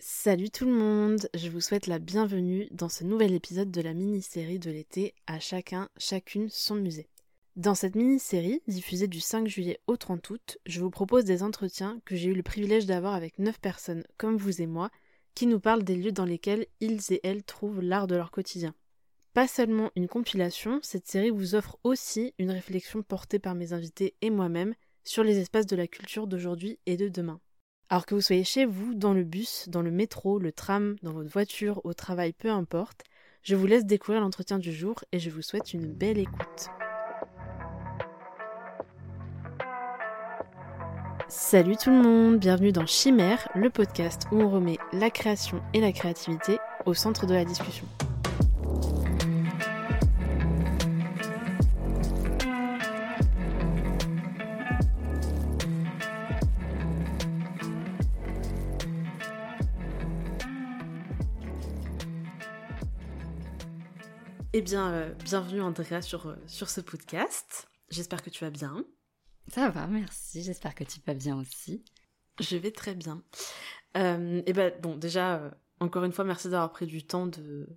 Salut tout le monde, je vous souhaite la bienvenue dans ce nouvel épisode de la mini-série de l'été À chacun, chacune son musée. Dans cette mini-série, diffusée du 5 juillet au 30 août, je vous propose des entretiens que j'ai eu le privilège d'avoir avec 9 personnes comme vous et moi, qui nous parlent des lieux dans lesquels ils et elles trouvent l'art de leur quotidien. Pas seulement une compilation, cette série vous offre aussi une réflexion portée par mes invités et moi-même sur les espaces de la culture d'aujourd'hui et de demain. Alors que vous soyez chez vous, dans le bus, dans le métro, le tram, dans votre voiture, au travail, peu importe, je vous laisse découvrir l'entretien du jour et je vous souhaite une belle écoute. Salut tout le monde, bienvenue dans Chimère, le podcast où on remet la création et la créativité au centre de la discussion. Eh bien, euh, bienvenue Andrea sur, euh, sur ce podcast. J'espère que tu vas bien. Ça va, merci. J'espère que tu vas bien aussi. Je vais très bien. Euh, et ben bon, déjà, encore une fois, merci d'avoir pris du temps de,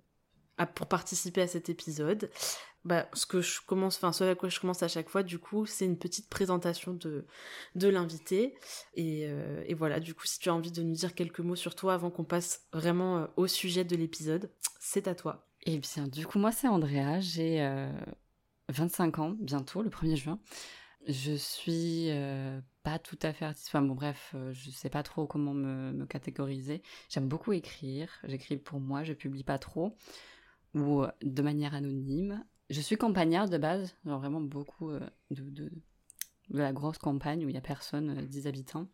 pour participer à cet épisode. Bah, ce que je commence, enfin, ce à quoi je commence à chaque fois, du coup, c'est une petite présentation de, de l'invité. Et, et, voilà, du coup, si tu as envie de nous dire quelques mots sur toi avant qu'on passe vraiment au sujet de l'épisode, c'est à toi. Eh bien, du coup, moi, c'est Andrea. J'ai 25 euh, ans, bientôt, le 1er juin. Je suis euh, pas tout à fait artiste. Bon, bref, euh, je sais pas trop comment me, catégoriser. J'aime beaucoup écrire. J'écris pour moi, je publie pas trop. Ou de manière anonyme. Je suis campagnarde de base, genre vraiment beaucoup de, de, la grosse campagne où il y a personne, 10 habitants.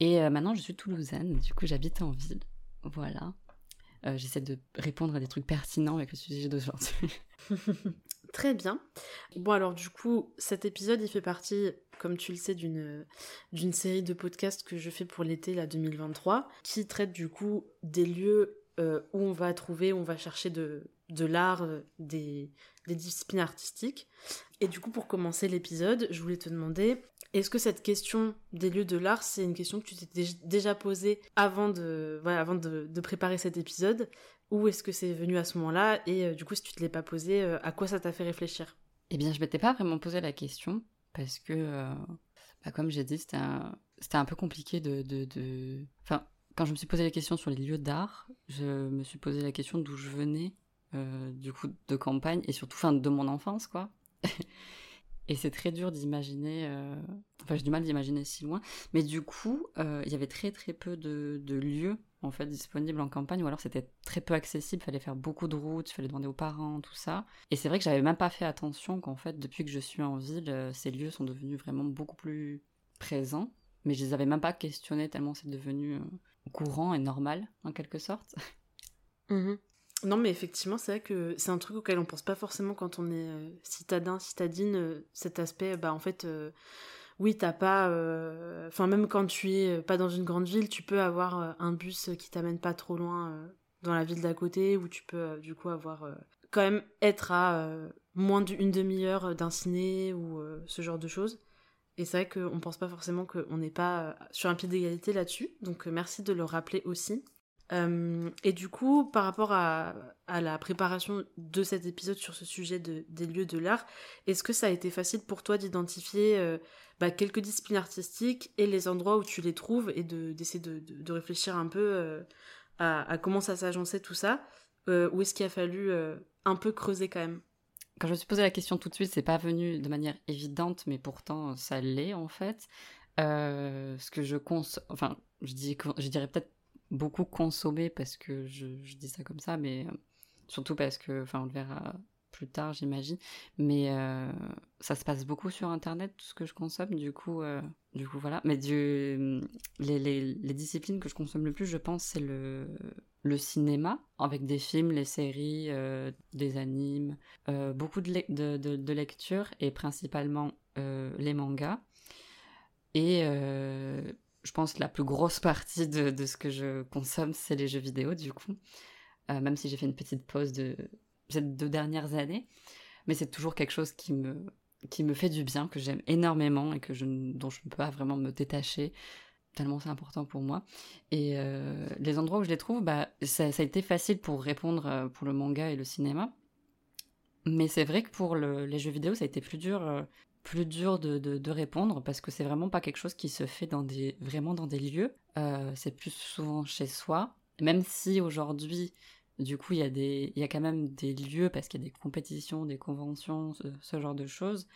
Et maintenant, je suis toulousaine, du coup, j'habite en ville. Voilà. Euh, j'essaie de répondre à des trucs pertinents avec le sujet d'aujourd'hui. Très bien. Bon alors du coup, cet épisode, il fait partie, comme tu le sais, d'une série de podcasts que je fais pour l'été là 2023, qui traite du coup des lieux euh, où on va trouver, où on va chercher de, de l'art, euh, des, des disciplines artistiques. Et du coup, pour commencer l'épisode, je voulais te demander est-ce que cette question des lieux de l'art, c'est une question que tu t'es déjà posée avant de, voilà, avant de, préparer cet épisode? Ou est-ce que c'est venu à ce moment-là? Et euh, du coup, si tu te l'es pas posé, euh, à quoi ça t'a fait réfléchir? Eh bien, je m'étais pas vraiment posé la question parce que, euh, bah, comme j'ai dit, c'était un, un, peu compliqué de, de, Enfin, quand je me suis posé la question sur les lieux d'art, je me suis posé la question d'où je venais, du coup, de campagne et surtout, fin, de mon enfance, quoi. Et c'est très dur d'imaginer, euh, enfin j'ai du mal d'imaginer si loin, mais du coup, euh, il y avait très très peu de, lieux en fait disponibles en campagne, ou alors c'était très peu accessible, il fallait faire beaucoup de routes, il fallait demander aux parents, tout ça. Et c'est vrai que j'avais même pas fait attention qu'en fait, depuis que je suis en ville, euh, ces lieux sont devenus vraiment beaucoup plus présents, mais je les avais même pas questionnés tellement c'est devenu courant et normal en quelque sorte. Mmh non, mais effectivement, c'est vrai que c'est un truc auquel on pense pas forcément quand on est euh, citadin, citadine, euh, cet aspect, bah en fait, euh, oui, t'as pas. Enfin, même quand tu es pas dans une grande ville, tu peux avoir un bus qui t'amène pas trop loin dans la ville d'à côté, où tu peux du coup avoir. quand même être à moins d'une demi-heure d'un ciné ou ce genre de choses. Et c'est vrai qu'on pense pas forcément qu'on n'est pas sur un pied d'égalité là-dessus, donc merci de le rappeler aussi. Euh, et du coup, par rapport à, la préparation de cet épisode sur ce sujet des lieux de l'art, est-ce que ça a été facile pour toi d'identifier euh, bah, quelques disciplines artistiques et les endroits où tu les trouves et d'essayer de, réfléchir un peu euh, à, comment ça s'agençait tout ça Ou est-ce qu'il a fallu un peu creuser quand même? Quand je me suis posé la question tout de suite, c'est pas venu de manière évidente, mais pourtant ça l'est en fait. ce que je cons... enfin, je, dirais peut-être beaucoup consommé parce que je, dis ça comme ça, mais euh, surtout parce que, enfin, on le verra plus tard, j'imagine. Mais euh, ça se passe beaucoup sur Internet, tout ce que je consomme. Du coup, euh, du coup voilà. Mais du, les, les, les, disciplines que je consomme le plus, je pense, c'est le, le cinéma, avec des films, les séries, des animes, beaucoup de, de, de, de lecture et principalement les mangas. Et je pense la plus grosse partie de, ce que je consomme, c'est les jeux vidéo, du coup. Euh, même si j'ai fait une petite pause de ces deux dernières années. Mais c'est toujours quelque chose qui me, qui me fait du bien, que j'aime énormément et que je, dont je ne peux pas vraiment me détacher. tellement c'est important pour moi. Et les endroits où je les trouve, bah, ça, a été facile pour répondre pour le manga et le cinéma. Mais c'est vrai que pour les jeux vidéo, ça a été plus dur, plus dur de, répondre parce que c'est vraiment pas quelque chose qui se fait dans des, vraiment dans des lieux. c'est plus souvent chez soi. Même si aujourd'hui, du coup, il y, a des, y a quand même des lieux parce qu'il y a des compétitions, des conventions, ce, genre de choses.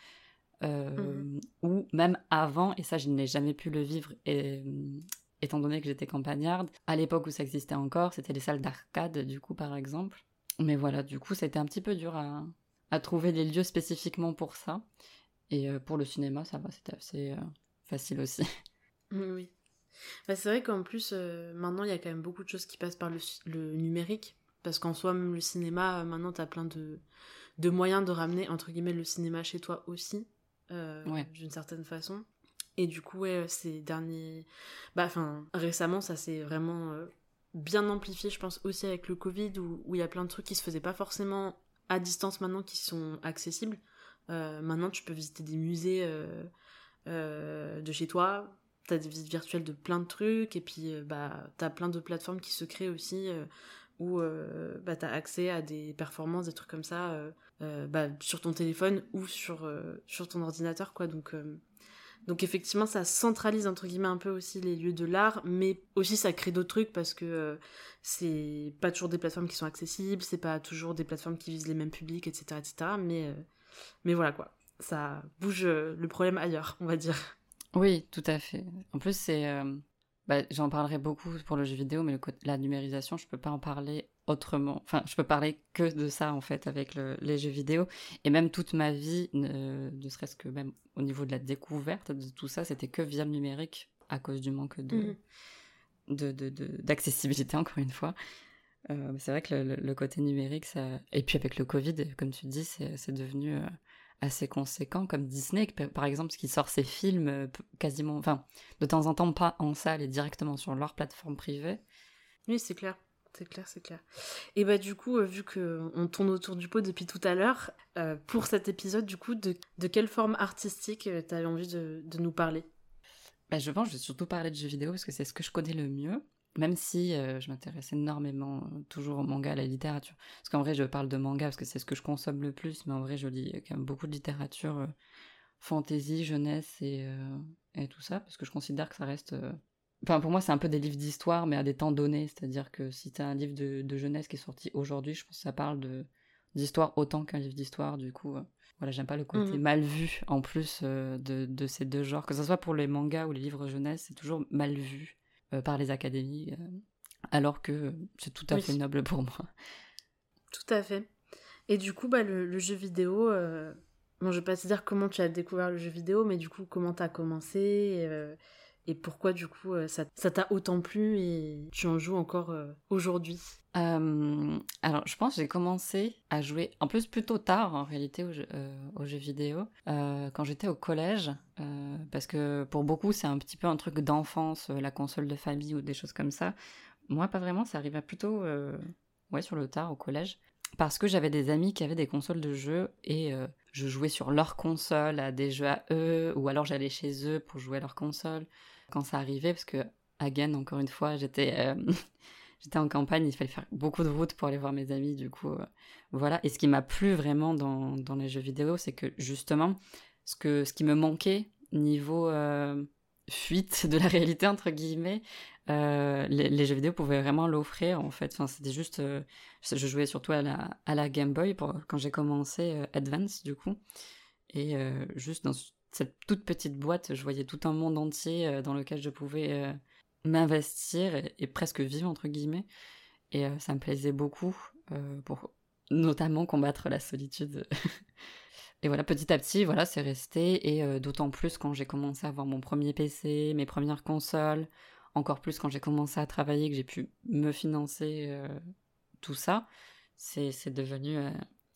Mmh ou même avant, et ça je n'ai jamais pu le vivre et, étant donné que j'étais campagnarde, à l'époque où ça existait encore, c'était les salles d'arcade du coup par exemple. Mais voilà, du coup c'était un petit peu dur à, à, trouver des lieux spécifiquement pour ça. Et pour le cinéma, ça va, c'était assez facile aussi. Oui. Bah, c'est vrai qu'en plus, maintenant, il y a quand même beaucoup de choses qui passent par le, le numérique. Parce qu'en soi, même le cinéma, maintenant, tu as plein de, de moyens de ramener, entre guillemets, le cinéma chez toi aussi. Euh, d'une certaine façon. Et du coup, ouais, ces derniers. Bah, enfin, récemment, ça s'est vraiment euh, bien amplifié, je pense, aussi avec le Covid, où il y a plein de trucs qui se faisaient pas forcément à distance maintenant qui sont accessibles. Euh, maintenant, tu peux visiter des musées de chez toi, t'as des visites virtuelles de plein de trucs, et puis bah, t'as plein de plateformes qui se créent aussi où euh, bah, tu as accès à des performances, des trucs comme ça, euh, euh, bah, sur ton téléphone ou sur, sur ton ordinateur. quoi. Donc, donc effectivement, ça centralise entre guillemets un peu aussi les lieux de l'art, mais aussi ça crée d'autres trucs parce que c'est pas toujours des plateformes qui sont accessibles, c'est pas toujours des plateformes qui visent les mêmes publics, etc. etc. mais, mais voilà quoi, ça bouge le problème ailleurs, on va dire. Oui, tout à fait. En plus, c'est bah, j'en parlerai beaucoup pour le jeu vidéo, mais le, la numérisation, je peux pas en parler autrement. Enfin, je peux parler que de ça, en fait, avec les jeux vidéo. Et même toute ma vie, ne, serait-ce que même au niveau de la découverte de tout ça, c'était que via le numérique, à cause du manque de, mmh. d'accessibilité, encore une fois. Euh, c'est vrai que le, côté numérique, ça... et puis avec le Covid, comme tu dis, c'est devenu euh, assez conséquent, comme Disney, par exemple, qui sort ses films euh, quasiment, enfin, de temps en temps pas en salle et directement sur leur plateforme privée. Oui, c'est clair. C'est clair, c'est clair. Et bah du coup, vu que on tourne autour du pot depuis tout à l'heure, euh, pour cet épisode, du coup, de, de quelle forme artistique tu as envie de, de nous parler? Bah, Je pense que je vais surtout parler de jeux vidéo parce que c'est ce que je connais le mieux même si euh, je m'intéresse énormément euh, toujours au manga, à la littérature. Parce qu'en vrai, je parle de manga parce que c'est ce que je consomme le plus, mais en vrai, je lis quand même beaucoup de littérature euh, fantasy, jeunesse et, et, tout ça, parce que je considère que ça reste. Enfin, pour moi, c'est un peu des livres d'histoire, mais à des temps donnés. C'est-à-dire que si tu as un livre de, jeunesse qui est sorti aujourd'hui, je pense que ça parle de d'histoire autant qu'un livre d'histoire. Du coup, voilà, j'aime pas le côté mmh. mal vu en plus de, de, ces deux genres. Que ce soit pour les mangas ou les livres jeunesse, c'est toujours mal vu par les académies, euh, alors que c'est tout à fait noble pour moi. Tout à fait. Et du coup, bah, le, jeu vidéo, euh, bon, je vais pas te dire comment tu as découvert le jeu vidéo, mais du coup, comment tu as commencé et pourquoi du coup euh, ça t'a autant plu et tu en joues encore euh, aujourd'hui? Euh, Alors je pense que j'ai commencé à jouer en plus plutôt tard en réalité aux jeux, vidéo quand j'étais au collège parce que pour beaucoup c'est un petit peu un truc d'enfance la console de famille ou des choses comme ça. Moi pas vraiment, ça arrivait plutôt ouais sur le tard au collège parce que j'avais des amis qui avaient des consoles de jeux et je jouais sur leur console à des jeux à eux ou alors j'allais chez eux pour jouer à leur console quand ça arrivait, parce que, again, encore une fois, j'étais euh, j'étais en campagne, il fallait faire beaucoup de routes pour aller voir mes amis, du coup, euh, voilà. Et ce qui m'a plu vraiment dans, les jeux vidéo, c'est que justement, ce, que, ce qui me manquait niveau euh, fuite de la réalité, entre guillemets, les, jeux vidéo pouvaient vraiment l'offrir, en fait. Enfin, c'était juste... je jouais surtout à la, à Game Boy quand j'ai commencé Advance, du coup. Et juste dans cette toute petite boîte, je voyais tout un monde entier euh, dans lequel je pouvais euh, m'investir et, presque vivre, entre guillemets. Et euh, ça me plaisait beaucoup pour notamment combattre la solitude. et voilà, petit à petit, voilà, c'est resté. Et d'autant plus quand j'ai commencé à avoir mon premier PC, mes premières consoles, encore plus quand j'ai commencé à travailler, que j'ai pu me financer tout ça, c'est devenu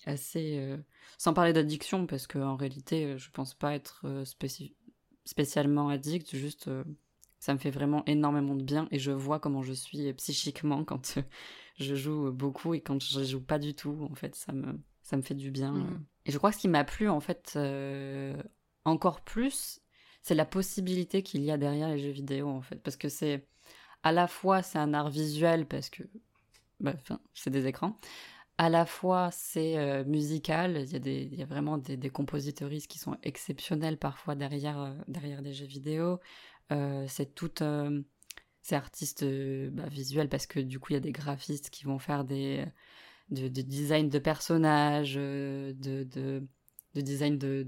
assez. Euh, sans parler d'addiction, parce qu'en réalité, euh, je pense pas être euh, spécialement addict, juste ça me fait vraiment énormément de bien et je vois comment je suis psychiquement quand je joue beaucoup et quand je joue pas du tout. En fait, ça me, ça me fait du bien. Mmh. Et je crois que ce qui m'a plu, en fait, encore plus, c'est la possibilité qu'il y a derrière les jeux vidéo en fait, parce que c'est à la fois c'est un art visuel parce que bah, c'est des écrans, à la fois c'est musical, il y, a vraiment des, des qui sont exceptionnels parfois derrière, derrière des jeux vidéo. C'est tout. c'est artiste bah, visuel parce que du coup il y a des graphistes qui vont faire des, de, de de personnages, de de design de,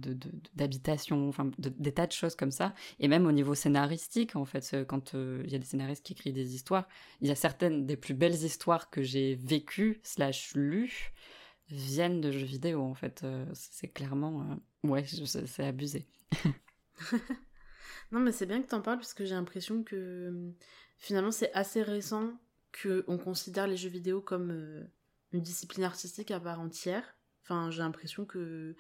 d'habitation, enfin des tas de choses comme ça. Et même au niveau scénaristique, en fait, quand euh, il y a des scénaristes qui écrivent des histoires, il y a certaines des plus belles histoires que j'ai vécues, slash lues, viennent de jeux vidéo, en fait. Euh, c'est clairement... Euh, ouais, c'est abusé. non, mais c'est bien que tu en parles, parce que j'ai l'impression que finalement c'est assez récent qu'on considère les jeux vidéo comme une discipline artistique à part entière Enfin, j'ai l'impression que.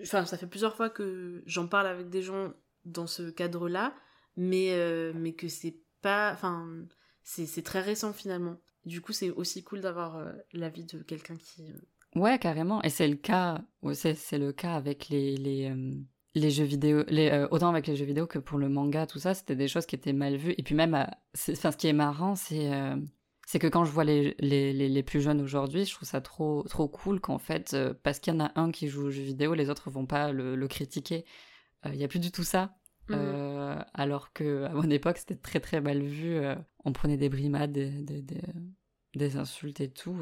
Enfin, ça fait plusieurs fois que j'en parle avec des gens dans ce cadre-là, mais, euh, mais que c'est pas. Enfin, c'est très récent finalement. Du coup, c'est aussi cool d'avoir euh, l'avis de quelqu'un qui. Euh, ouais, carrément. Et c'est le cas. C'est le cas avec les. les les jeux vidéo, autant avec les jeux vidéo que pour le manga, tout ça, c'était des choses qui étaient mal vues. Et puis même, enfin, ce qui est marrant, c'est c'est que quand je vois les, les, les, plus jeunes aujourd'hui, je trouve ça trop, trop cool qu'en fait, euh, parce qu'il y en a un qui joue aux jeux vidéo, les autres vont pas le, critiquer. Il euh, n'y a plus du tout ça. Mmh. Euh, alors que à mon époque, c'était très très mal vu. on prenait des brimades, des, des, des, insultes et tout,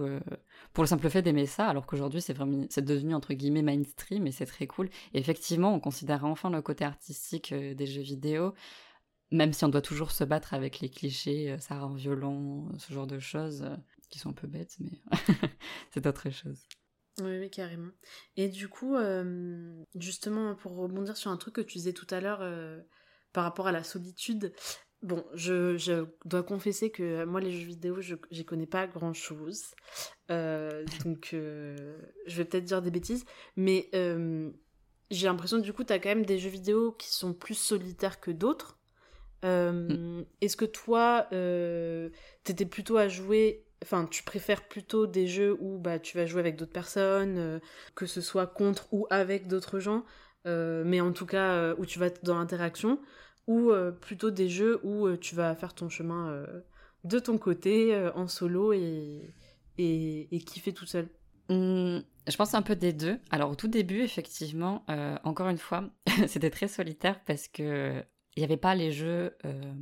pour le simple fait d'aimer ça, alors qu'aujourd'hui, c'est vraiment, c'est devenu entre guillemets mainstream et c'est très cool. Et effectivement, on considère enfin le côté artistique des jeux vidéo même si on doit toujours se battre avec les clichés, euh, ça rend violent, ce genre de choses, euh, qui sont un peu bêtes, mais c'est autre chose. Oui, oui, carrément. Et du coup, euh, justement, pour rebondir sur un truc que tu disais tout à l'heure par rapport à la solitude, bon, je, dois confesser que moi, les jeux vidéo, je n'y connais pas grand-chose. donc, je vais peut-être dire des bêtises, mais j'ai l'impression du coup, tu as quand même des jeux vidéo qui sont plus solitaires que d'autres. Euh, est-ce que toi, euh, t'étais plutôt à jouer, enfin, tu préfères plutôt des jeux où bah, tu vas jouer avec d'autres personnes, euh, que ce soit contre ou avec d'autres gens, mais en tout cas où tu vas être dans l'interaction, ou plutôt des jeux où tu vas faire ton chemin de ton côté, en solo et, et, et kiffer tout seul? Mmh, je pense un peu des deux. Alors au tout début, effectivement, encore une fois, c'était très solitaire parce que il n'y avait pas les jeux euh,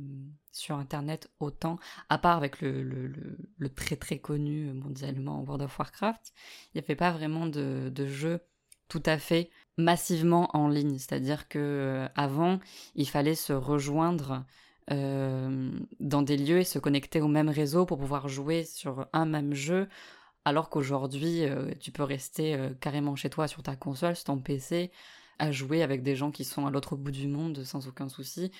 sur Internet autant, à part avec le, très très connu mondialement World of Warcraft, il n'y avait pas vraiment de, de jeux tout à fait massivement en ligne. C'est-à-dire que euh, avant, il fallait se rejoindre euh, dans des lieux et se connecter au même réseau pour pouvoir jouer sur un même jeu. Alors qu'aujourd'hui, tu peux rester carrément chez toi sur ta console, sur ton PC, à jouer avec des gens qui sont à l'autre bout du monde sans aucun souci.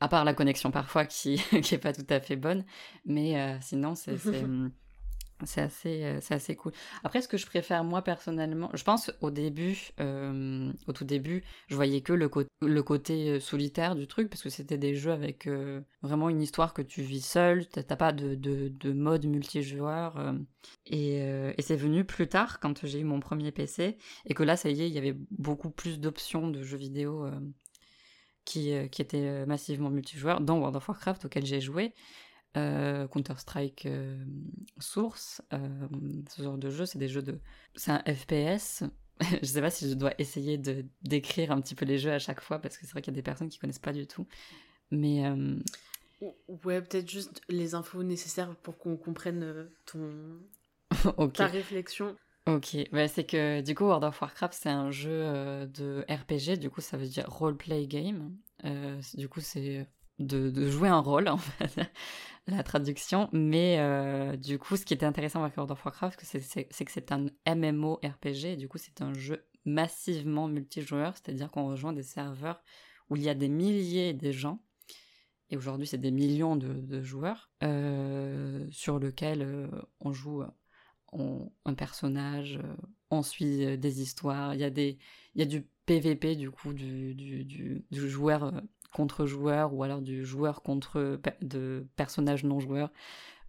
À part la connexion parfois qui, qui est pas tout à fait bonne. Mais euh, sinon, c'est c'est assez, euh, c'est assez cool. Après, ce que je préfère moi personnellement, je pense au début, euh, au tout début, je voyais que le, côté euh, solitaire du truc, parce que c'était des jeux avec vraiment une histoire que tu vis seul, t'as pas de, de, de, mode multijoueur. et, et c'est venu plus tard, quand j'ai eu mon premier PC, et que là, ça y est, il y avait beaucoup plus d'options de jeux vidéo qui, qui étaient massivement multijoueurs, dans World of Warcraft, auquel j'ai joué. Euh, Counter-Strike euh, Source, euh, ce genre de jeu, c'est des jeux de... C'est un FPS. je sais pas si je dois essayer de décrire un petit peu les jeux à chaque fois, parce que c'est vrai qu'il y a des personnes qui connaissent pas du tout. Mais... Ouais, peut-être juste les infos nécessaires pour qu'on comprenne ton... ta réflexion. Ok, c'est que du coup World of Warcraft c'est un jeu de RPG, du coup ça veut dire role play game. du coup c'est de, jouer un rôle en fait la traduction. Mais euh, du coup, ce qui était intéressant avec World of Warcraft, c'est que c'est un MMO RPG. du coup, c'est un jeu massivement multijoueur, c'est-à-dire qu'on rejoint des serveurs où il y a des milliers de gens. Et aujourd'hui, c'est des millions de, joueurs euh, sur lequel euh, on joue un personnage, on suit des histoires. Il y a y a du PVP du coup du, du, du joueur contre joueurs ou alors du joueur contre de personnages non joueurs,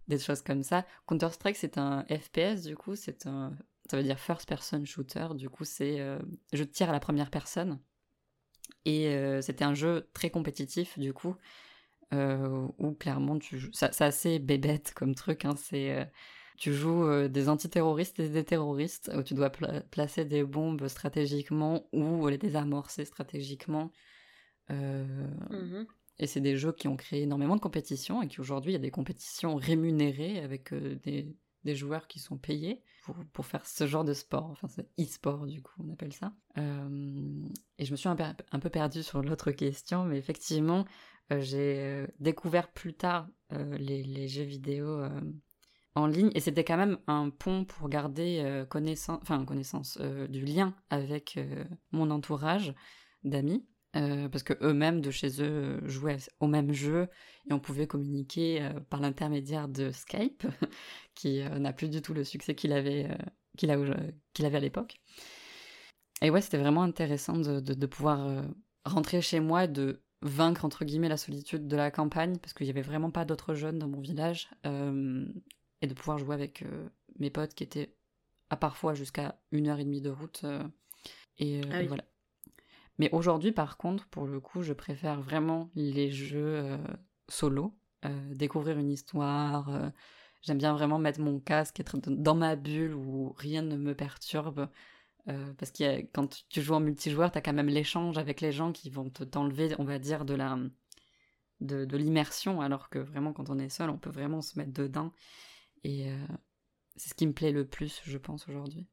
des choses comme ça. Counter-Strike c'est un FPS du coup, c'est un ça veut dire first person shooter, du coup c'est euh, je tire à la première personne. Et c'était un jeu très compétitif, du coup, où clairement, tu joues... c'est assez bébête comme truc, hein, c'est tu joues euh, des antiterroristes et des terroristes, où tu dois placer des bombes stratégiquement ou les désamorcer stratégiquement. Euh, mmh et c'est des jeux qui ont créé énormément de compétitions et qui aujourd'hui, il y a des compétitions rémunérées avec euh, des, des, joueurs qui sont payés pour, pour, faire ce genre de sport. Enfin, c'est e-sport, du coup, on appelle ça. et je me suis un, un peu perdue sur l'autre question, mais effectivement, j'ai découvert plus tard les, les, jeux vidéo en ligne et c'était quand même un pont pour garder euh, connaissance, enfin connaissance euh, du lien avec euh, mon entourage d'amis parce que eux-mêmes de chez eux jouaient au même jeu et on pouvait communiquer par l'intermédiaire de Skype qui n'a plus du tout le succès qu'il avait qu'il qu'il avait à l'époque. Et ouais, c'était vraiment intéressant de, de, de pouvoir rentrer chez moi et de vaincre entre guillemets la solitude de la campagne parce qu'il n'y avait vraiment pas d'autres jeunes dans mon village et de pouvoir jouer avec euh, mes potes qui étaient à parfois jusqu'à une heure et demie de route. Euh, et, euh, ah voilà. Mais aujourd'hui, par contre, pour le coup, je préfère vraiment les jeux solo, découvrir une histoire. J'aime bien vraiment mettre mon casque, être dans ma bulle où rien ne me perturbe. parce que quand tu joues en multijoueur, tu as quand même l'échange avec les gens qui vont t'enlever, on va dire, de la de, l'immersion, alors que vraiment quand on est seul, on peut vraiment se mettre dedans. Et euh, c'est ce qui me plaît le plus, je pense, aujourd'hui.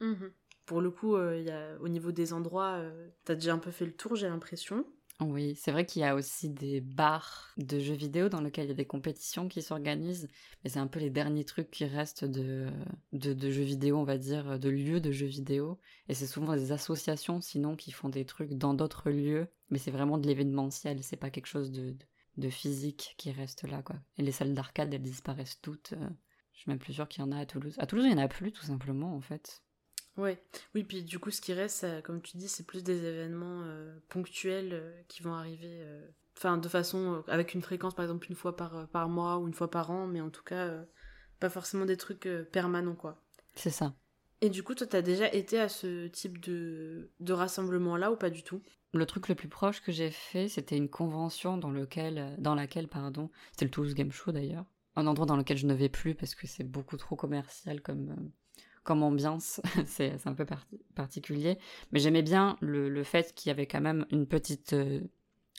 Mhm. Pour le coup, euh, y a, au niveau des endroits, euh, t'as déjà un peu fait le tour, j'ai l'impression. Oui, c'est vrai qu'il y a aussi des bars de jeux vidéo dans lesquels il y a des compétitions qui s'organisent, mais c'est un peu les derniers trucs qui restent de, de, jeux vidéo, on va dire, de lieux de jeux vidéo. Et c'est souvent des associations, sinon, qui font des trucs dans d'autres lieux, mais c'est vraiment de l'événementiel, c'est pas quelque chose de, de, physique qui reste là, quoi. Et les salles d'arcade, elles disparaissent toutes. Je suis même plus sûre qu'il y en a à Toulouse. À Toulouse, il n'y en a plus, tout simplement, en fait. Ouais, oui, puis du coup, ce qui reste, comme tu dis, c'est plus des événements euh, ponctuels euh, qui vont arriver, euh, enfin, de façon, avec une fréquence, par exemple, une fois par, par mois ou une fois par an, mais en tout cas, pas forcément des trucs permanents, quoi. C'est ça. Et du coup, toi, t'as déjà été à ce type de, de rassemblement-là ou pas du tout? Le truc le plus proche que j'ai fait, c'était une convention dans, lequel, dans laquelle, pardon, c'était le Toulouse Game Show d'ailleurs, un endroit dans lequel je ne vais plus parce que c'est beaucoup trop commercial comme, comme ambiance. c'est un peu particulier. Mais j'aimais bien le, fait qu'il y avait quand même une petite, euh,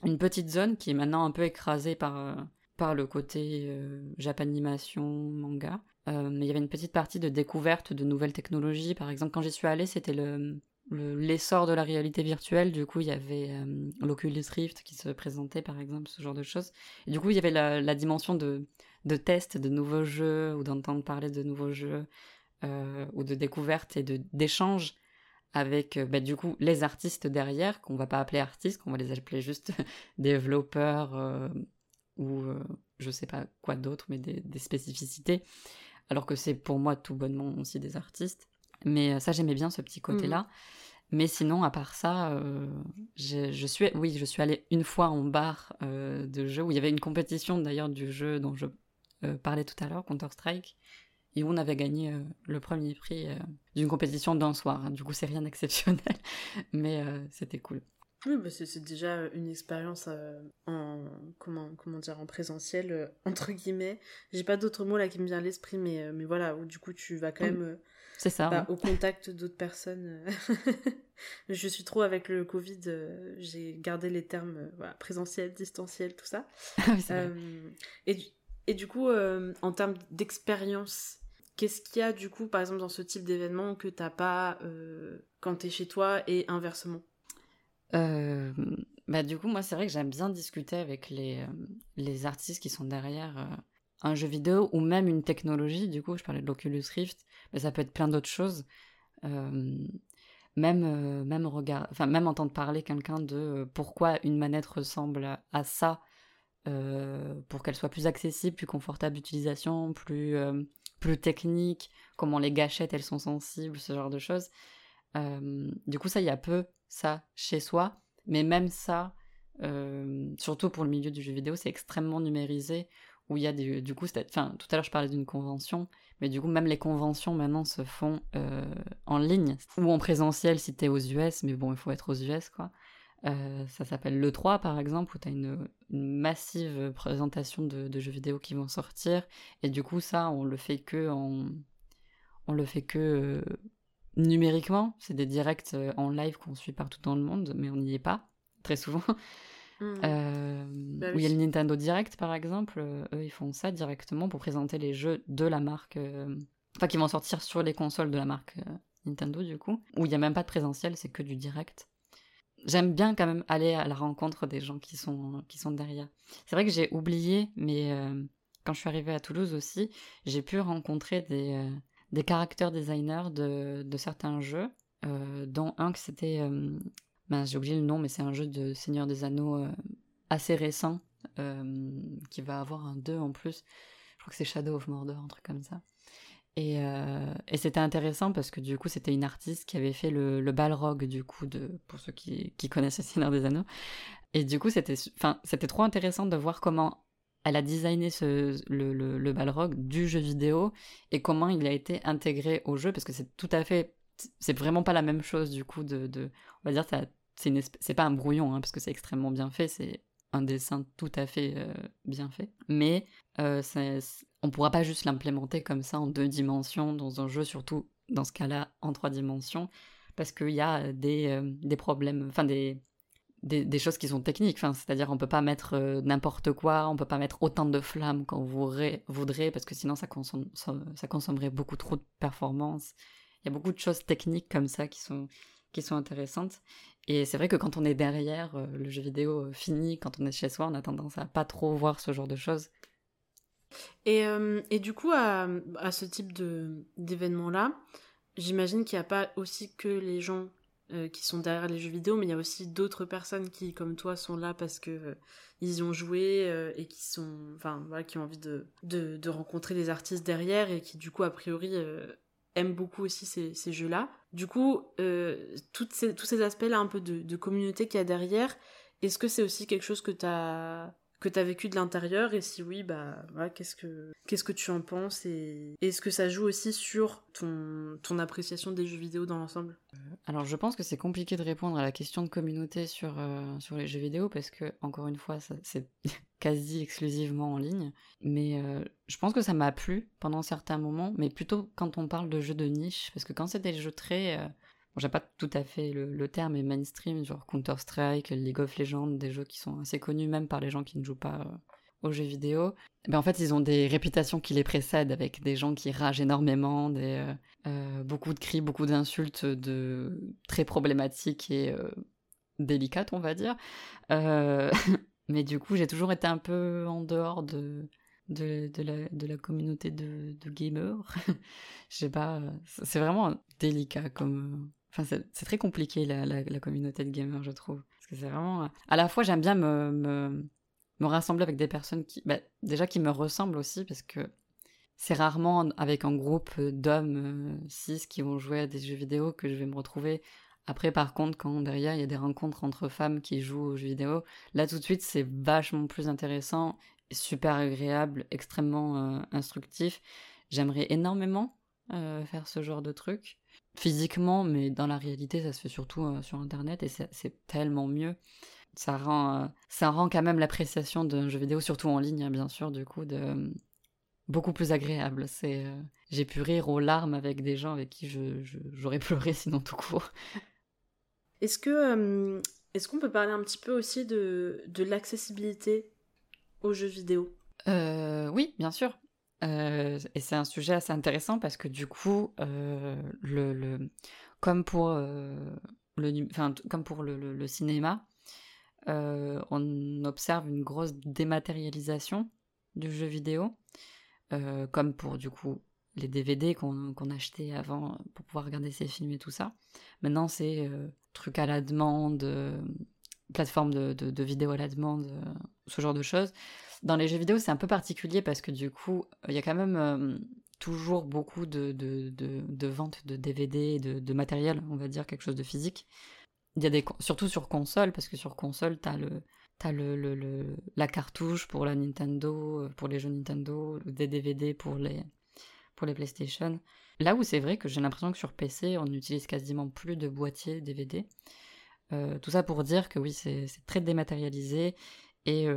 une petite zone qui est maintenant un peu écrasée par, euh, par le côté japanimation, manga. mais il y avait une petite partie de découverte de nouvelles technologies. Par exemple, quand j'y suis allée, c'était le, l'essor de la réalité virtuelle. Du coup, il y avait l'Oculus Rift qui se présentait, par exemple, ce genre de choses. Du coup, il y avait la, dimension de de tests de nouveaux jeux ou d'entendre parler de nouveaux jeux euh, ou de découvertes et de d'échanges avec euh, bah, du coup les artistes derrière qu'on va pas appeler artistes qu'on va les appeler juste développeurs euh, ou je sais pas quoi d'autre mais des, spécificités. Alors que c'est pour moi tout bonnement aussi des artistes. Mais ça j'aimais bien ce petit côté là mmh. Mais sinon, à part ça, je, je, suis, oui, je suis allée une fois en bar de jeu où il y avait une compétition d'ailleurs du jeu dont je euh, parlait tout à l'heure, Counter-Strike, et où on avait gagné euh, le premier prix euh, d'une compétition d'un soir. Du coup, c'est rien d'exceptionnel, mais c'était cool. Oui, bah c'est déjà une expérience en comment comment dire en présentiel entre guillemets. J'ai pas d'autres mots là qui me viennent à l'esprit, mais mais voilà où du coup tu vas quand même c'est ça bah, au contact d'autres personnes. je suis trop avec le Covid, j'ai gardé les termes voilà, présentiel, distanciel, tout ça. Et et du coup, euh, en termes d'expérience, qu'est-ce qu'il y a du coup, par exemple, dans ce type d'événement que t'as pas euh, quand t'es chez toi et inversement? Euh, bah du coup, moi, c'est vrai que j'aime bien discuter avec les, les artistes qui sont derrière un jeu vidéo ou même une technologie. Du coup, je parlais de l'Oculus Rift, mais ça peut être plein d'autres choses. même même regard, enfin même entendre parler quelqu'un de pourquoi une manette ressemble à ça euh, pour qu'elle soit plus accessible, plus confortable d'utilisation, plus, euh, plus technique, comment les gâchettes elles sont sensibles, ce genre de choses. Euh, du coup, ça, il y a peu ça chez soi, mais même ça, surtout pour le milieu du jeu vidéo, c'est extrêmement numérisé, où il y a du, coup, enfin, tout à l'heure je parlais d'une convention, mais du coup, même les conventions maintenant se font en ligne, ou en présentiel si t'es aux US, mais bon, il faut être aux US, quoi. Ça s'appelle l'E3 par exemple, où tu as une, massive présentation de, jeux vidéo qui vont sortir. Et du coup, ça, on le fait que en. On le fait que numériquement. C'est des directs en live qu'on suit partout dans le monde, mais on n'y est pas, très souvent. Mmh. Bah où il y a le Nintendo Direct par exemple, eux ils font ça directement pour présenter les jeux de la marque, enfin qui vont sortir sur les consoles de la marque Nintendo du coup, où il n'y a même pas de présentiel, c'est que du direct. J'aime bien quand même aller à la rencontre des gens qui sont, qui sont derrière. C'est vrai que j'ai oublié, mais euh, quand je suis arrivée à Toulouse aussi, j'ai pu rencontrer des, euh, des caractères designers de, de certains jeux, euh, dont un que c'était... Ben, j'ai oublié le nom, mais c'est un jeu de Seigneur des Anneaux assez récent, qui va avoir un 2 en plus. Je crois que c'est Shadow of Mordor, un truc comme ça. Euh, et, c'était intéressant parce que du coup, c'était une artiste qui avait fait le, le balrog, du coup, de, pour ceux qui, qui connaissent le Seigneur des Anneaux. Et du coup, c'était, trop intéressant de voir comment elle a designé ce, le, le, balrog du jeu vidéo et comment il a été intégré au jeu parce que c'est tout à fait, c'est vraiment pas la même chose du coup de, on va dire, c'est pas un brouillon hein, parce que c'est extrêmement bien fait, c'est un dessin tout à fait euh, bien fait, mais euh, on pourra pas juste l'implémenter comme ça en deux dimensions dans un jeu, surtout dans ce cas-là en trois dimensions, parce qu'il y a des, euh, des problèmes, enfin des, des, choses qui sont techniques, c'est-à-dire on peut pas mettre euh, n'importe quoi, on peut pas mettre autant de flammes qu'on voudrait, parce que sinon ça, consomme, ça, consommerait beaucoup trop de performance. Il y a beaucoup de choses techniques comme ça qui sont, qui sont intéressantes. Et c'est vrai que quand on est derrière euh, le jeu vidéo fini, quand on est chez soi, on a tendance à pas trop voir ce genre de choses. Et, euh, et du coup, à, ce type d'événement-là, j'imagine qu'il n'y a pas aussi que les gens euh, qui sont derrière les jeux vidéo, mais il y a aussi d'autres personnes qui, comme toi, sont là parce que euh, ils ont joué et qui sont, voilà, qui ont envie de, de, rencontrer des artistes derrière et qui du coup a priori aiment beaucoup aussi ces, ces jeux-là. Du coup, ces, tous ces aspects-là un peu de, de communauté qu'il y a derrière, est-ce que c'est aussi quelque chose que tu as que tu as vécu de l'intérieur et si oui bah qu'est-ce que qu'est-ce que tu en penses et est-ce que ça joue aussi sur ton appréciation des jeux vidéo dans l'ensemble? Euh, Alors je pense que c'est compliqué de répondre à la question de communauté sur euh, les jeux vidéo parce que encore une fois c'est quasi exclusivement en ligne. Mais euh, je pense que ça m'a plu pendant certains moments mais plutôt quand on parle de jeux de niche parce que quand c'est des jeux très j'ai pas tout à fait le, terme, mais mainstream, genre Counter-Strike, League of Legends, des jeux qui sont assez connus même par les gens qui ne jouent pas euh, aux jeux vidéo. Ben en fait, ils ont des réputations qui les précèdent avec des gens qui ragent énormément, des, euh, euh, beaucoup de cris, beaucoup d'insultes de très problématiques et délicates, on va dire. mais du coup, j'ai toujours été un peu en dehors de, de la communauté de, de gamers. Je sais pas, c'est vraiment délicat comme, c'est très compliqué la, communauté de gamers, je trouve. Parce que c'est vraiment. À la fois, j'aime bien me, rassembler avec des personnes qui. Bah, déjà, qui me ressemblent aussi, parce que c'est rarement avec un groupe d'hommes 6 euh, qui vont jouer à des jeux vidéo que je vais me retrouver. Après, par contre, quand derrière il y a des rencontres entre femmes qui jouent aux jeux vidéo, là tout de suite c'est vachement plus intéressant, super agréable, extrêmement euh, instructif. J'aimerais énormément euh, faire ce genre de truc physiquement, mais dans la réalité, ça se fait surtout euh, sur Internet et c'est tellement mieux. Ça rend, euh, ça rend quand même l'appréciation d'un jeu vidéo, surtout en ligne, hein, bien sûr, du coup, de, beaucoup plus agréable. C'est, euh, j'ai pu rire aux larmes avec des gens avec qui je, j'aurais pleuré sinon tout court. Est-ce que, est-ce qu'on peut parler un petit peu aussi de, de l'accessibilité aux jeux vidéo? Oui, bien sûr. Euh, et c'est un sujet assez intéressant parce que du coup, euh, le, le, comme pour, euh, le, comme pour le, le cinéma, on observe une grosse dématérialisation du jeu vidéo, comme pour du coup les DVD qu'on achetait avant pour pouvoir regarder ses films et tout ça. Maintenant, c'est truc à la demande, plateforme de, de, vidéo à la demande, ce genre de choses. Dans les jeux vidéo, c'est un peu particulier parce que du coup, il y a quand même euh, toujours beaucoup de, ventes de DVD, de, de matériel, on va dire, quelque chose de physique. Il y a des, surtout sur console, parce que sur console, t'as le, as le, la cartouche pour la Nintendo, euh, pour les jeux Nintendo, des DVD pour les, pour les PlayStation. Là où c'est vrai que j'ai l'impression que sur PC, on n'utilise quasiment plus de boîtiers DVD. tout ça pour dire que oui, c'est très dématérialisé et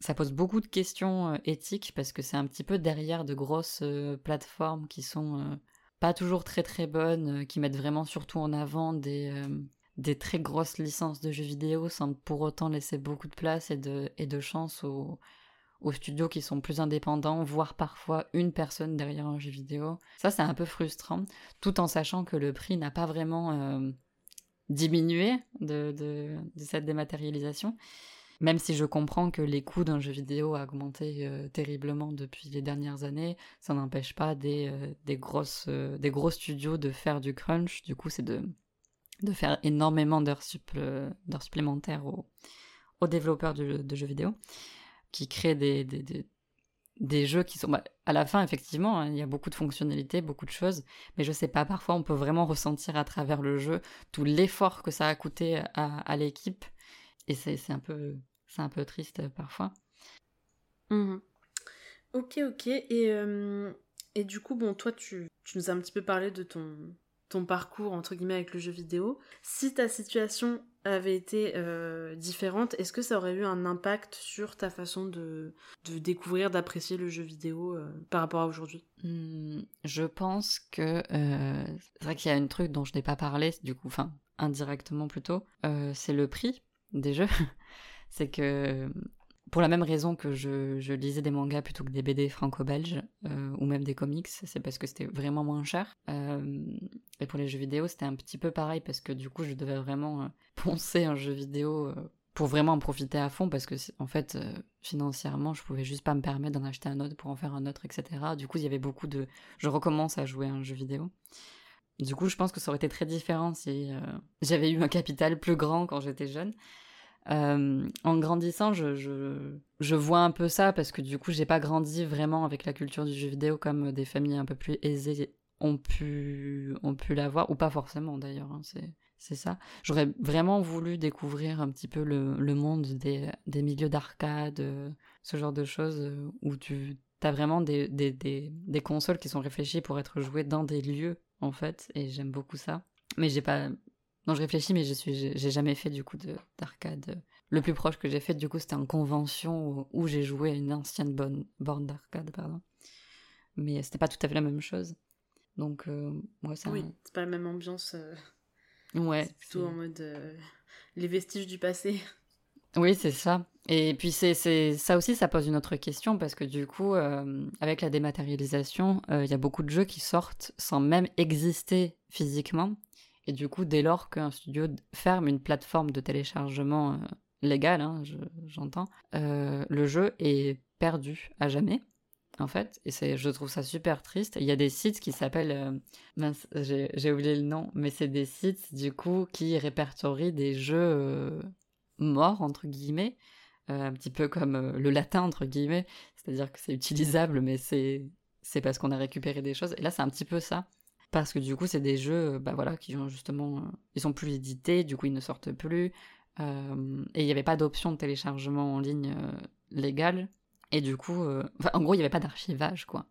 ça pose beaucoup de questions éthiques parce que c'est un petit peu derrière de grosses plateformes qui sont pas toujours très très bonnes, qui mettent vraiment surtout en avant des, très grosses licences de jeux vidéo sans pour autant laisser beaucoup de place et de, chance aux, studios qui sont plus indépendants, voire parfois une personne derrière un jeu vidéo. Ça, c'est un peu frustrant, tout en sachant que le prix n'a pas vraiment euh, diminué de, cette dématérialisation. Même si je comprends que les coûts d'un jeu vidéo a augmenté euh, terriblement depuis les dernières années, ça n'empêche pas des, euh, des, grosses, des gros studios de faire du crunch. Du coup, c'est de, de faire énormément d'heures supplémentaires aux, aux développeurs de, jeux vidéo, qui créent des, des, des, jeux qui sont... Bah, à la fin, effectivement, hein, il y a beaucoup de fonctionnalités, beaucoup de choses, mais je sais pas, parfois on peut vraiment ressentir à travers le jeu tout l'effort que ça a coûté à, à l'équipe, et c'est un, peu, un peu triste euh, parfois. Mmh ok, ok, et, euh, et du coup, bon, toi, tu, tu nous as un petit peu parlé de ton ton parcours entre guillemets avec le jeu vidéo. Si ta situation avait été euh, différente, est-ce que ça aurait eu un impact sur ta façon de, de découvrir, d'apprécier le jeu vidéo euh, par rapport à aujourd'hui? Hmm, Je pense que c'est vrai qu'il y a un truc dont je n'ai pas parlé, du coup, enfin indirectement plutôt, c'est le prix des jeux. c'est que pour la même raison que je, lisais des mangas plutôt que des BD franco-belges euh, ou même des comics, c'est parce que c'était vraiment moins cher. Euh, et pour les jeux vidéo, c'était un petit peu pareil parce que du coup, je devais vraiment euh, poncer un jeu vidéo pour vraiment en profiter à fond parce que en fait, financièrement, je pouvais juste pas me permettre d'en acheter un autre pour en faire un autre, etc. Du coup, il y avait beaucoup de. Je recommence à jouer à un jeu vidéo. Du coup, je pense que ça aurait été très différent si j'avais eu un capital plus grand quand j'étais jeune. Euh, en grandissant, je, je, vois un peu ça parce que du coup, j'ai pas grandi vraiment avec la culture du jeu vidéo comme des familles un peu plus aisées ont pu, l'avoir, ou pas forcément d'ailleurs, hein, c'est ça. J'aurais vraiment voulu découvrir un petit peu le, monde des, des milieux d'arcade, ce genre de choses euh, où tu as vraiment des, des, des, des, consoles qui sont réfléchies pour être jouées dans des lieux, en fait, et j'aime beaucoup ça. Mais j'ai pas, non, je réfléchis, mais je suis, j'ai jamais fait du coup d'arcade. Le plus proche que j'ai fait, du coup, c'était en convention où, j'ai joué à une ancienne bonne borne d'arcade, pardon. Mais c'était pas tout à fait la même chose. Donc, euh, ça. Oui, c'est pas la même ambiance. Euh, ouais. C'est plutôt en mode euh, les vestiges du passé. Oui, c'est ça. Et puis c'est ça aussi, ça pose une autre question parce que du coup, avec la dématérialisation, il y a beaucoup de jeux qui sortent sans même exister physiquement et du coup, dès lors qu'un studio ferme une plateforme de téléchargement euh, légale, hein, j'entends, euh, le jeu est perdu à jamais, en fait. Et je trouve ça super triste. Il y a des sites qui s'appellent, euh, j'ai oublié le nom, mais c'est des sites du coup qui répertorient des jeux morts entre guillemets, un petit peu comme le latin entre guillemets, c'est-à-dire que c'est utilisable, mais c'est parce qu'on a récupéré des choses. Et là, c'est un petit peu ça parce que du coup c'est des jeux euh, bah voilà qui ont justement euh, ils sont plus édités du coup ils ne sortent plus euh, et il n'y avait pas d'option de téléchargement en ligne légale. Et du coup en gros il n'y avait pas d'archivage quoi.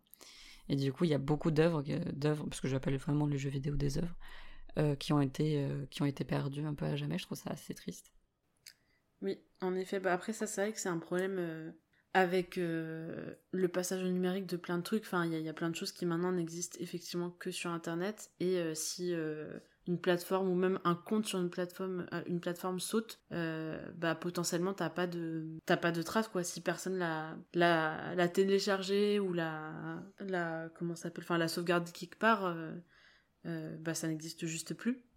Et du coup il y a beaucoup d'œuvres d'œuvres parce que j'appelle vraiment les jeux vidéo des œuvres qui ont été qui ont été perdues un peu à jamais. Je trouve ça assez triste. Oui en effet. Bah après ça c'est vrai que c'est un problème avec euh, le passage au numérique de plein de trucs, enfin il y, a plein de choses qui maintenant n'existent effectivement que sur internet. Et euh, si euh, une plateforme ou même un compte sur une plateforme une plateforme saute bah potentiellement t'as pas de t'as pas de trace quoi. Si personne l'a l'a, l'a téléchargé ou la la comment s'appelle enfin la sauvegarde quelque part bah ça n'existe juste plus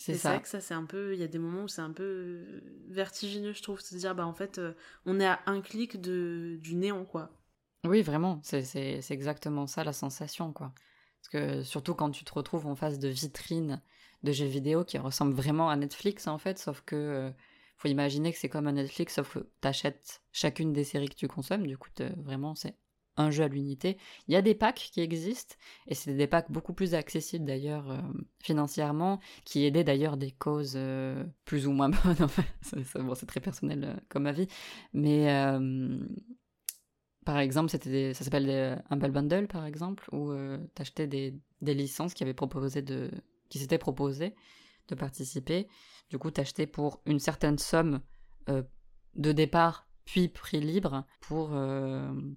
c'est ça. vrai que ça, c'est un peu. Il y a des moments où c'est un peu euh, vertigineux, je trouve, de se dire, bah en fait, euh, on est à un clic de, du néant, quoi. Oui, vraiment, c'est exactement ça la sensation, quoi. Parce que surtout quand tu te retrouves en face de vitrines de jeux vidéo qui ressemblent vraiment à Netflix, en fait, sauf que. Euh, faut imaginer que c'est comme un Netflix, sauf que t'achètes chacune des séries que tu consommes, du coup, vraiment, c'est un jeu à l'unité. Il y a des packs qui existent, et c'est des packs beaucoup plus accessibles d'ailleurs euh, financièrement, qui aidaient d'ailleurs des causes euh, plus ou moins bonnes. c'est très personnel euh, comme avis, mais par exemple, c'était ça s'appelle un Humble Bundle par exemple, où tu achetais des, des, licences qui proposé qui s'étaient proposées de participer. Du coup, t'achetais pour une certaine somme de départ, puis prix libre, pour,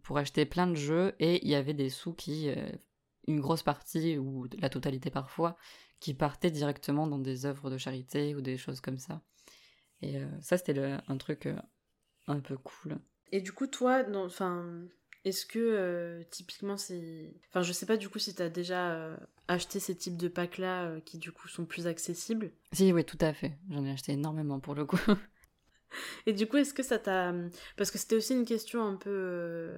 pour acheter plein de jeux, et il y avait des sous qui, une grosse partie, ou la totalité parfois, qui partaient directement dans des œuvres de charité ou des choses comme ça. Et ça, c'était un truc un peu cool. Et du coup, toi, enfin, est-ce que euh, typiquement c'est. Enfin, je sais pas du coup si t'as déjà euh, acheté ces types de packs-là euh, qui du coup sont plus accessibles. Si, oui, tout à fait. J'en ai acheté énormément pour le coup. Et du coup, est-ce que ça t'a. Parce que c'était aussi une question un peu.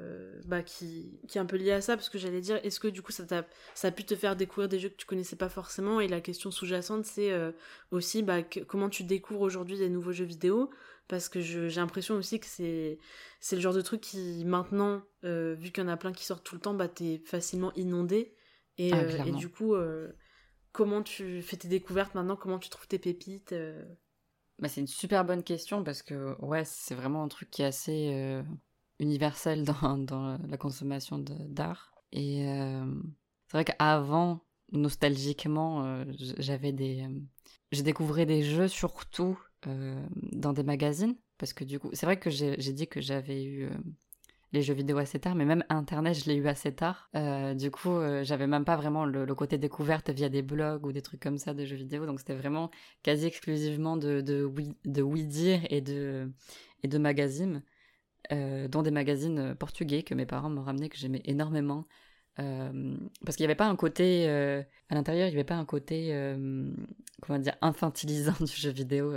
Bah, qui... qui est un peu liée à ça, parce que j'allais dire, est-ce que du coup ça, t'a... ça a pu te faire découvrir des jeux que tu connaissais pas forcément? Et la question sous-jacente, c'est aussi bah, comment tu découvres aujourd'hui des nouveaux jeux vidéo? Parce que j'ai l'impression aussi que c'est c'est le genre de truc qui maintenant euh, vu qu'il y en a plein qui sortent tout le temps bah t'es facilement inondé et, ah, euh, et du coup euh, comment tu fais tes découvertes maintenant? Comment tu trouves tes pépites bah, c'est une super bonne question parce que ouais c'est vraiment un truc qui est assez universel dans, dans la consommation d'art. Et c'est vrai qu'avant nostalgiquement j'avais des j'ai découvert des jeux surtout euh, dans des magazines, parce que du coup, c'est vrai que j'ai dit que j'avais eu euh, les jeux vidéo assez tard, mais même Internet, je l'ai eu assez tard. Euh, du coup, j'avais même pas vraiment le, côté découverte via des blogs ou des trucs comme ça de jeux vidéo, donc c'était vraiment quasi exclusivement de, de, oui, de oui dire et de, et de magazines, dont des magazines portugais que mes parents m'ont ramené, que j'aimais énormément. parce qu'il n'y avait pas un côté à l'intérieur, il n'y avait pas un côté comment dire infantilisant du jeu vidéo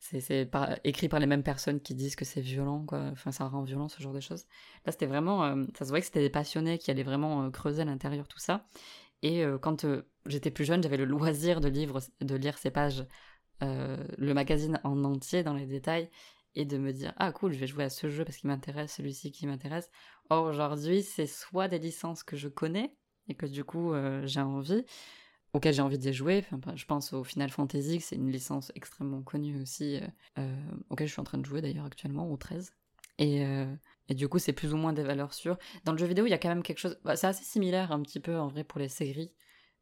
c'est écrit par les mêmes personnes qui disent que c'est violent, quoi. Enfin, ça rend violent, ce genre de choses. Là, c'était vraiment. Euh, ça se voyait que c'était des passionnés qui allaient vraiment euh, creuser à l'intérieur tout ça. Et euh, quand j'étais plus jeune, j'avais le loisir de, de lire ces pages, le magazine en entier, dans les détails, et de me dire Ah, cool, je vais jouer à ce jeu parce qu'il m'intéresse, celui-ci qui m'intéresse. Or, aujourd'hui, c'est soit des licences que je connais et que du coup, j'ai envie auquel j'ai envie d'y jouer. Enfin, je pense au Final Fantasy, c'est une licence extrêmement connue aussi, euh, euh, auquel je suis en train de jouer d'ailleurs actuellement, au 13. Et, euh, et du coup, c'est plus ou moins des valeurs sûres. Dans le jeu vidéo, il y a quand même quelque chose. Bah, c'est assez similaire un petit peu en vrai pour les séries.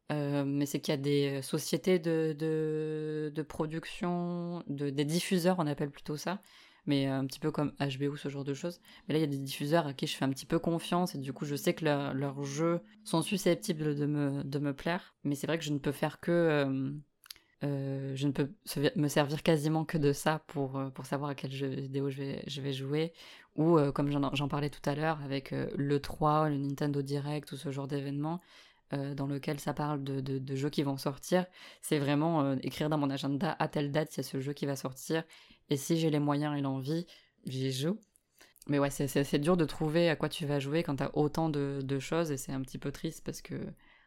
mais c'est qu'il y a des sociétés de, de, de production, de, des diffuseurs, on appelle plutôt ça, mais un petit peu comme HBO, ce genre de choses. Mais là, il y a des diffuseurs à qui je fais un petit peu confiance, et du coup, je sais que leurs jeux sont susceptibles de me, de me plaire, mais c'est vrai que je ne peux faire que... Euh, euh, je ne peux me servir quasiment que de ça pour, euh, pour savoir à quel jeu vidéo je vais, je vais jouer. Ou comme j'en parlais tout à l'heure avec le 3, le Nintendo Direct ou ce genre d'événement, dans lequel ça parle de, de, de, jeux qui vont sortir, c'est vraiment écrire dans mon agenda à telle date il y a ce jeu qui va sortir et si j'ai les moyens et l'envie, j'y joue. Mais ouais, c'est dur de trouver à quoi tu vas jouer quand t'as autant de, choses et c'est un petit peu triste parce que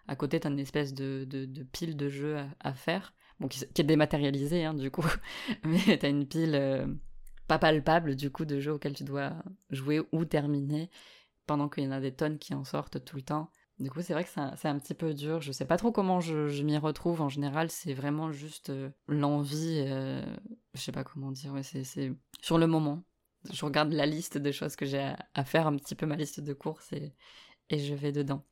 à côté t'as une espèce de, pile de jeux à, faire, bon, qui, est dématérialisée hein, du coup, mais t'as une pile euh, pas palpable du coup de jeux auxquels tu dois jouer ou terminer pendant qu'il y en a des tonnes qui en sortent tout le temps. Du coup, c'est vrai que c'est un, petit peu dur. Je sais pas trop comment je, m'y retrouve. En général, c'est vraiment juste euh, l'envie. Euh, je sais pas comment dire. Ouais, c'est sur le moment. Je regarde la liste des choses que j'ai à, faire, un petit peu ma liste de courses et, et je vais dedans.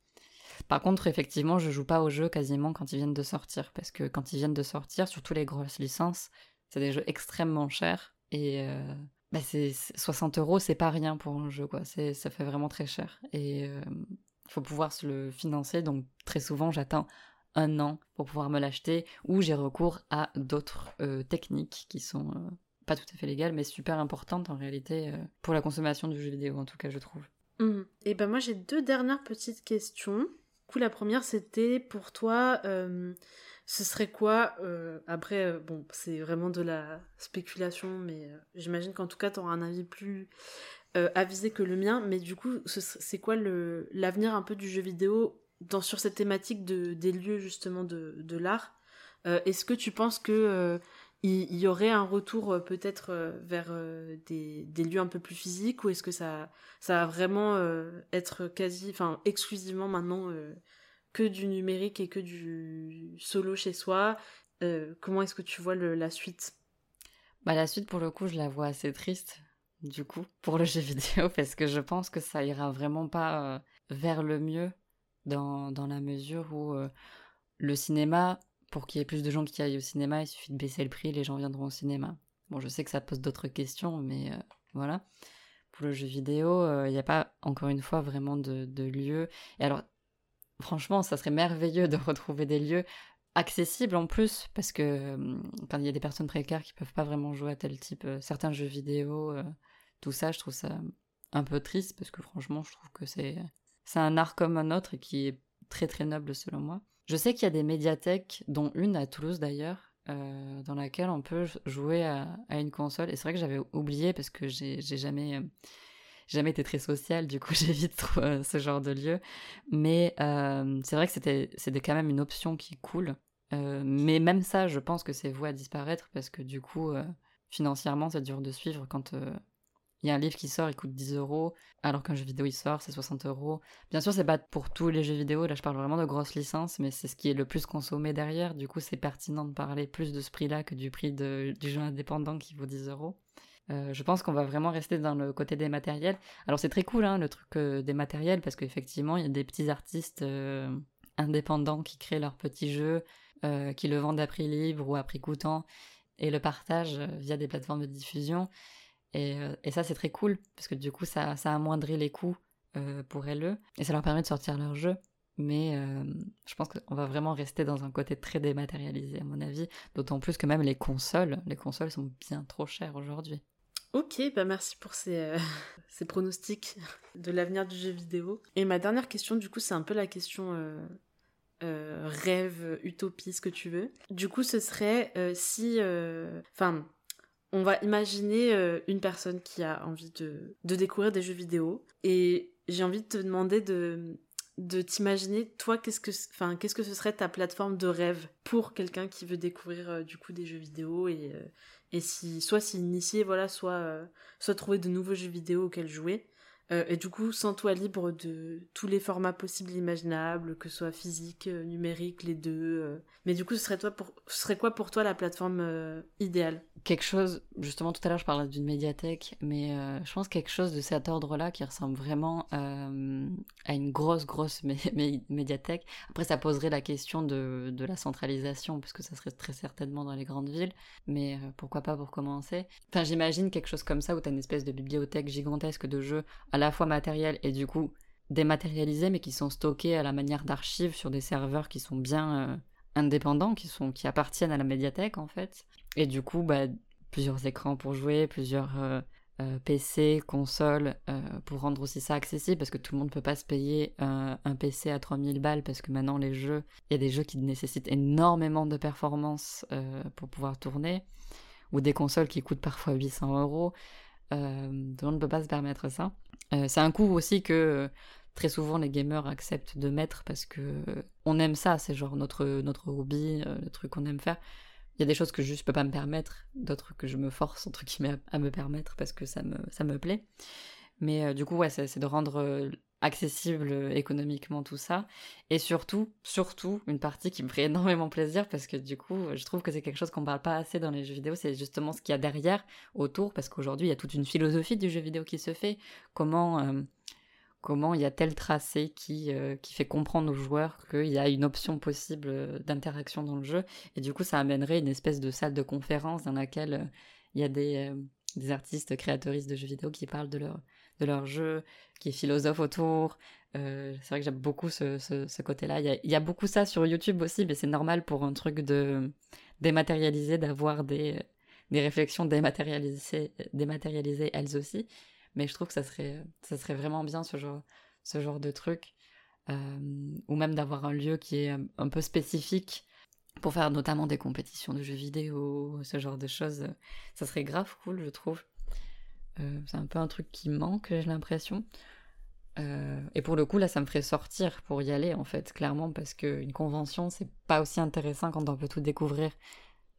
Par contre, effectivement, je joue pas aux jeux quasiment quand ils viennent de sortir. Parce que quand ils viennent de sortir, surtout les grosses licences, c'est des jeux extrêmement chers. Et euh, bah, c'est 60 euros, c'est pas rien pour un jeu, quoi. Ça fait vraiment très cher. Et il faut pouvoir se le financer, donc très souvent j'attends un an pour pouvoir me l'acheter, ou j'ai recours à d'autres euh, techniques qui sont euh, pas tout à fait légales, mais super importantes en réalité euh, pour la consommation du jeu vidéo, en tout cas je trouve. Mmh. Et ben moi j'ai deux dernières petites questions. Du coup la première c'était pour toi, ce serait quoi Après bon c'est vraiment de la spéculation, mais j'imagine qu'en tout cas tu auras un avis plus euh, avisé que le mien, mais du coup, c'est quoi l'avenir un peu du jeu vidéo dans, sur cette thématique de, des lieux justement de, de l'art? Euh, Est-ce que tu penses que euh, y aurait un retour peut-être vers des, des, lieux un peu plus physiques ou est-ce que ça, ça va vraiment être quasi, enfin exclusivement maintenant que du numérique et que du solo chez soi? Comment est-ce que tu vois la suite? Bah, La suite, pour le coup, je la vois assez triste du coup, pour le jeu vidéo, parce que je pense que ça ira vraiment pas euh, vers le mieux dans, dans la mesure où euh, le cinéma, pour qu'il y ait plus de gens qui aillent au cinéma, il suffit de baisser le prix, les gens viendront au cinéma. Bon, je sais que ça pose d'autres questions, mais voilà. Pour le jeu vidéo, il n'y a pas, encore une fois, vraiment de, de lieu. Et alors, franchement, ça serait merveilleux de retrouver des lieux accessibles en plus, parce que quand il y a des personnes précaires qui peuvent pas vraiment jouer à tel type, certains jeux vidéo, tout ça, je trouve ça un peu triste, parce que franchement, je trouve que c'est c'est un art comme un autre et qui est très très noble selon moi. Je sais qu'il y a des médiathèques, dont une à Toulouse d'ailleurs, dans laquelle on peut jouer à, une console. Et c'est vrai que j'avais oublié parce que j'ai jamais jamais été très sociale, du coup j'évite euh, ce genre de lieu. Mais euh, c'est vrai que c'était, c'était quand même une option qui coule. Euh, mais même ça, je pense que c'est voué à disparaître parce que du coup, financièrement, c'est dur de suivre quand il y a un livre qui sort, il coûte 10 euros, alors qu'un jeu vidéo il sort, c'est 60 euros. Bien sûr, c'est pas pour tous les jeux vidéo, là je parle vraiment de grosses licences, mais c'est ce qui est le plus consommé derrière. Du coup, c'est pertinent de parler plus de ce prix-là que du prix du jeu indépendant qui vaut 10 euros. Euh, je pense qu'on va vraiment rester dans le côté des matériels. Alors c'est très cool hein, le truc euh, des matériels parce qu'effectivement il y a des petits artistes euh, indépendants qui créent leurs petits jeux, qui le vendent à prix libre ou à prix coûtant et le partagent via des plateformes de diffusion. Et, ça c'est très cool parce que du coup ça, ça amoindrit les coûts pour elles et ça leur permet de sortir leurs jeux. Mais je pense qu'on va vraiment rester dans un côté très dématérialisé à mon avis, d'autant plus que même les consoles, les consoles sont bien trop chères aujourd'hui. Ok, bah merci pour ces, euh, ces pronostics de l'avenir du jeu vidéo. Et ma dernière question, du coup, c'est un peu la question euh, euh, rêve, utopie, ce que tu veux. Du coup, ce serait si... Enfin, on va imaginer une personne qui a envie de, découvrir des jeux vidéo. Et j'ai envie de te demander de, t'imaginer, toi, qu'est-ce que, ce serait ta plateforme de rêve pour quelqu'un qui veut découvrir du coup des jeux vidéo et, et si soit s'initier voilà soit euh, soit trouver de nouveaux jeux vidéo auxquels jouer euh, et du coup sans toi libre de tous les formats possibles imaginables que ce soit physique euh, numérique les deux mais du coup ce serait quoi pour toi la plateforme idéale? Quelque chose, justement tout à l'heure je parlais d'une médiathèque, mais euh, je pense quelque chose de cet ordre-là qui ressemble vraiment euh, à une grosse, grosse médiathèque. Après ça poserait la question de, la centralisation, puisque ça serait très certainement dans les grandes villes, mais euh, pourquoi pas pour commencer? Enfin j'imagine quelque chose comme ça où tu as une espèce de bibliothèque gigantesque de jeux la fois matériels et du coup dématérialisés, mais qui sont stockés à la manière d'archives sur des serveurs qui sont bien indépendants, qui, sont, qui appartiennent à la médiathèque en fait. Et du coup, bah, plusieurs écrans pour jouer, plusieurs euh, euh, PC, consoles, euh, pour rendre aussi ça accessible, parce que tout le monde ne peut pas se payer un, PC à 3000 balles, parce que maintenant les jeux, il y a des jeux qui nécessitent énormément de performance pour pouvoir tourner, ou des consoles qui coûtent parfois 800 euros. tout le monde ne peut pas se permettre ça. C'est un coût aussi que très souvent les gamers acceptent de mettre parce que on aime ça, c'est genre notre, notre hobby, le truc qu'on aime faire. Il y a des choses que je ne peux pas me permettre, d'autres que je me force, entre guillemets, à, me permettre parce que ça me, ça me plaît. Mais euh, du coup, ouais, c'est de rendre euh, accessible euh, économiquement tout ça. Et surtout, surtout, une partie qui me ferait énormément plaisir parce que du coup, je trouve que c'est quelque chose qu'on parle pas assez dans les jeux vidéo, c'est justement ce qu'il y a derrière, autour, parce qu'aujourd'hui, il y a toute une philosophie du jeu vidéo qui se fait. Comment comment il y a tel tracé qui, euh, qui fait comprendre aux joueurs qu'il y a une option possible euh, d'interaction dans le jeu? Et du coup, ça amènerait une espèce de salle de conférence dans laquelle euh, il y a des, des artistes créatoristes de jeux vidéo qui parlent de leur, de leur jeu, qui philosophent autour. c'est vrai que j'aime beaucoup ce, ce, côté-là. Il, y, a, beaucoup ça sur YouTube aussi, mais c'est normal pour un truc de dématérialisé d'avoir des, des réflexions dématérialisées, dématérialisées elles aussi. Mais je trouve que ça serait, ça serait vraiment bien ce genre, ce genre de truc. Euh, ou même d'avoir un lieu qui est un peu spécifique pour faire notamment des compétitions de jeux vidéo, ce genre de choses. Ça serait grave cool, je trouve. Euh, c'est un peu un truc qui manque, j'ai l'impression. Euh, et pour le coup, là, ça me ferait sortir pour y aller, en fait, clairement, parce qu'une convention, c'est pas aussi intéressant quand on peut tout découvrir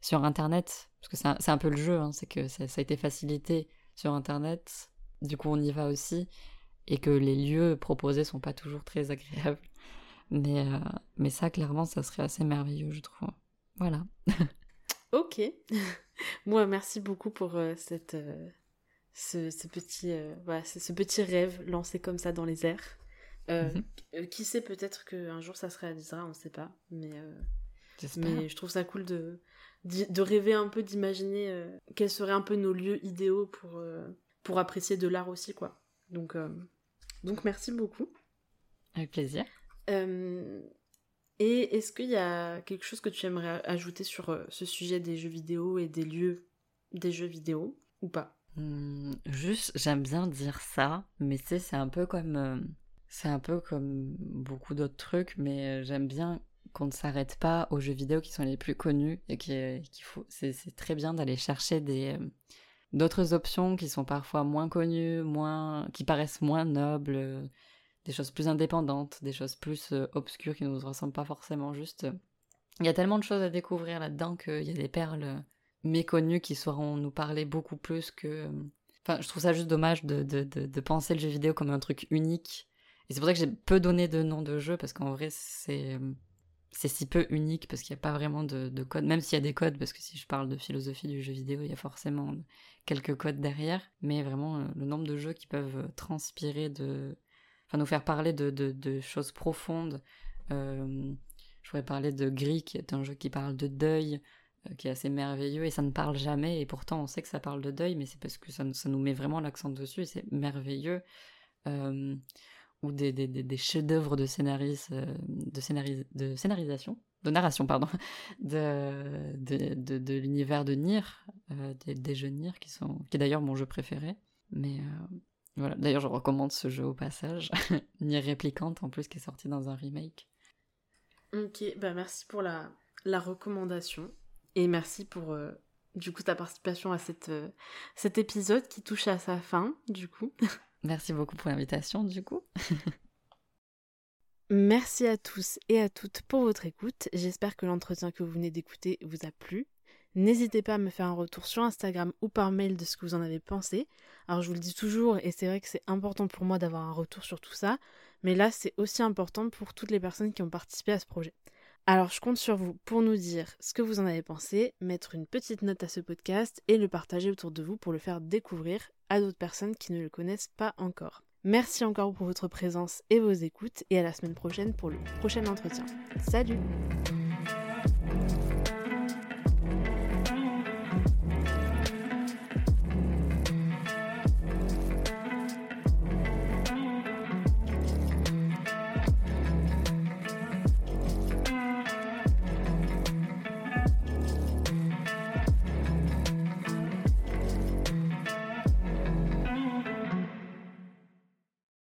sur Internet. Parce que c'est un, peu le jeu, hein, c'est que ça, a été facilité sur Internet du coup on y va aussi, et que les lieux proposés sont pas toujours très agréables. Mais, euh, mais ça, clairement, ça serait assez merveilleux, je trouve. Voilà. ok. Moi, merci beaucoup pour cette, euh, ce, petit, voilà, ce petit rêve lancé comme ça dans les airs. Mhm. Qui sait, peut-être qu'un jour ça se réalisera, on ne sait pas. Mais, Mais je trouve ça cool de, de rêver un peu, d'imaginer euh, quels seraient un peu nos lieux idéaux pour, euh, pour apprécier de l'art aussi, quoi. Donc, euh, donc merci beaucoup. Avec plaisir. et est-ce qu'il y a quelque chose que tu aimerais ajouter sur ce sujet des jeux vidéo et des lieux des jeux vidéo ou pas? Mmh, Juste, j'aime bien dire ça, mais tu sais, c'est un peu comme c'est un peu comme beaucoup d'autres trucs, mais j'aime bien qu'on ne s'arrête pas aux jeux vidéo qui sont les plus connus et qu'il faut c'est très bien d'aller chercher des euh, d'autres options qui sont parfois moins connues, moins qui paraissent moins nobles, euh, des choses plus indépendantes, des choses plus euh, obscures qui ne nous ressemblent pas forcément juste. Il y a tellement de choses à découvrir là-dedans qu'il y a des perles méconnues qui sauront nous parler beaucoup plus que Enfin, je trouve ça juste dommage de, de, de penser le jeu vidéo comme un truc unique. Et c'est pour ça que j'ai peu donné de noms de jeux, parce qu'en vrai, c'est c'est si peu unique parce qu'il n'y a pas vraiment de, code, même s'il y a des codes, parce que si je parle de philosophie du jeu vidéo, il y a forcément quelques codes derrière, mais vraiment euh, le nombre de jeux qui peuvent euh, transpirer de. Enfin, nous faire parler de, de, choses profondes. Euh, je pourrais parler de Gris, qui est un jeu qui parle de deuil, qui est assez merveilleux, et ça ne parle jamais, et pourtant on sait que ça parle de deuil, mais c'est parce que ça, nous met vraiment l'accent dessus, et c'est merveilleux ou des, des, des chefs-d'œuvre de, scénaris, euh, de, de scénarisation, de narration, pardon, de, l'univers de Nier, euh, des, jeux Nier, qui, sont, qui est d'ailleurs mon jeu préféré. Mais euh, voilà, d'ailleurs, je recommande ce jeu au passage. Nier Réplicante, en plus, qui est sorti dans un remake. Ok, bah merci pour la recommandation. Et merci pour, du coup, ta participation à cette, cet épisode qui touche à sa fin, du coup. Merci beaucoup pour l'invitation, du coup. Merci à tous et à toutes pour votre écoute. J'espère que l'entretien que vous venez d'écouter vous a plu. N'hésitez pas à me faire un retour sur Instagram ou par mail de ce que vous en avez pensé. Alors je vous le dis toujours et c'est vrai que c'est important pour moi d'avoir un retour sur tout ça, mais là c'est aussi important pour toutes les personnes qui ont participé à ce projet. Alors je compte sur vous pour nous dire ce que vous en avez pensé, mettre une petite note à ce podcast et le partager autour de vous pour le faire découvrir à d'autres personnes qui ne le connaissent pas encore. Merci encore pour votre présence et vos écoutes et à la semaine prochaine pour le prochain entretien. Salut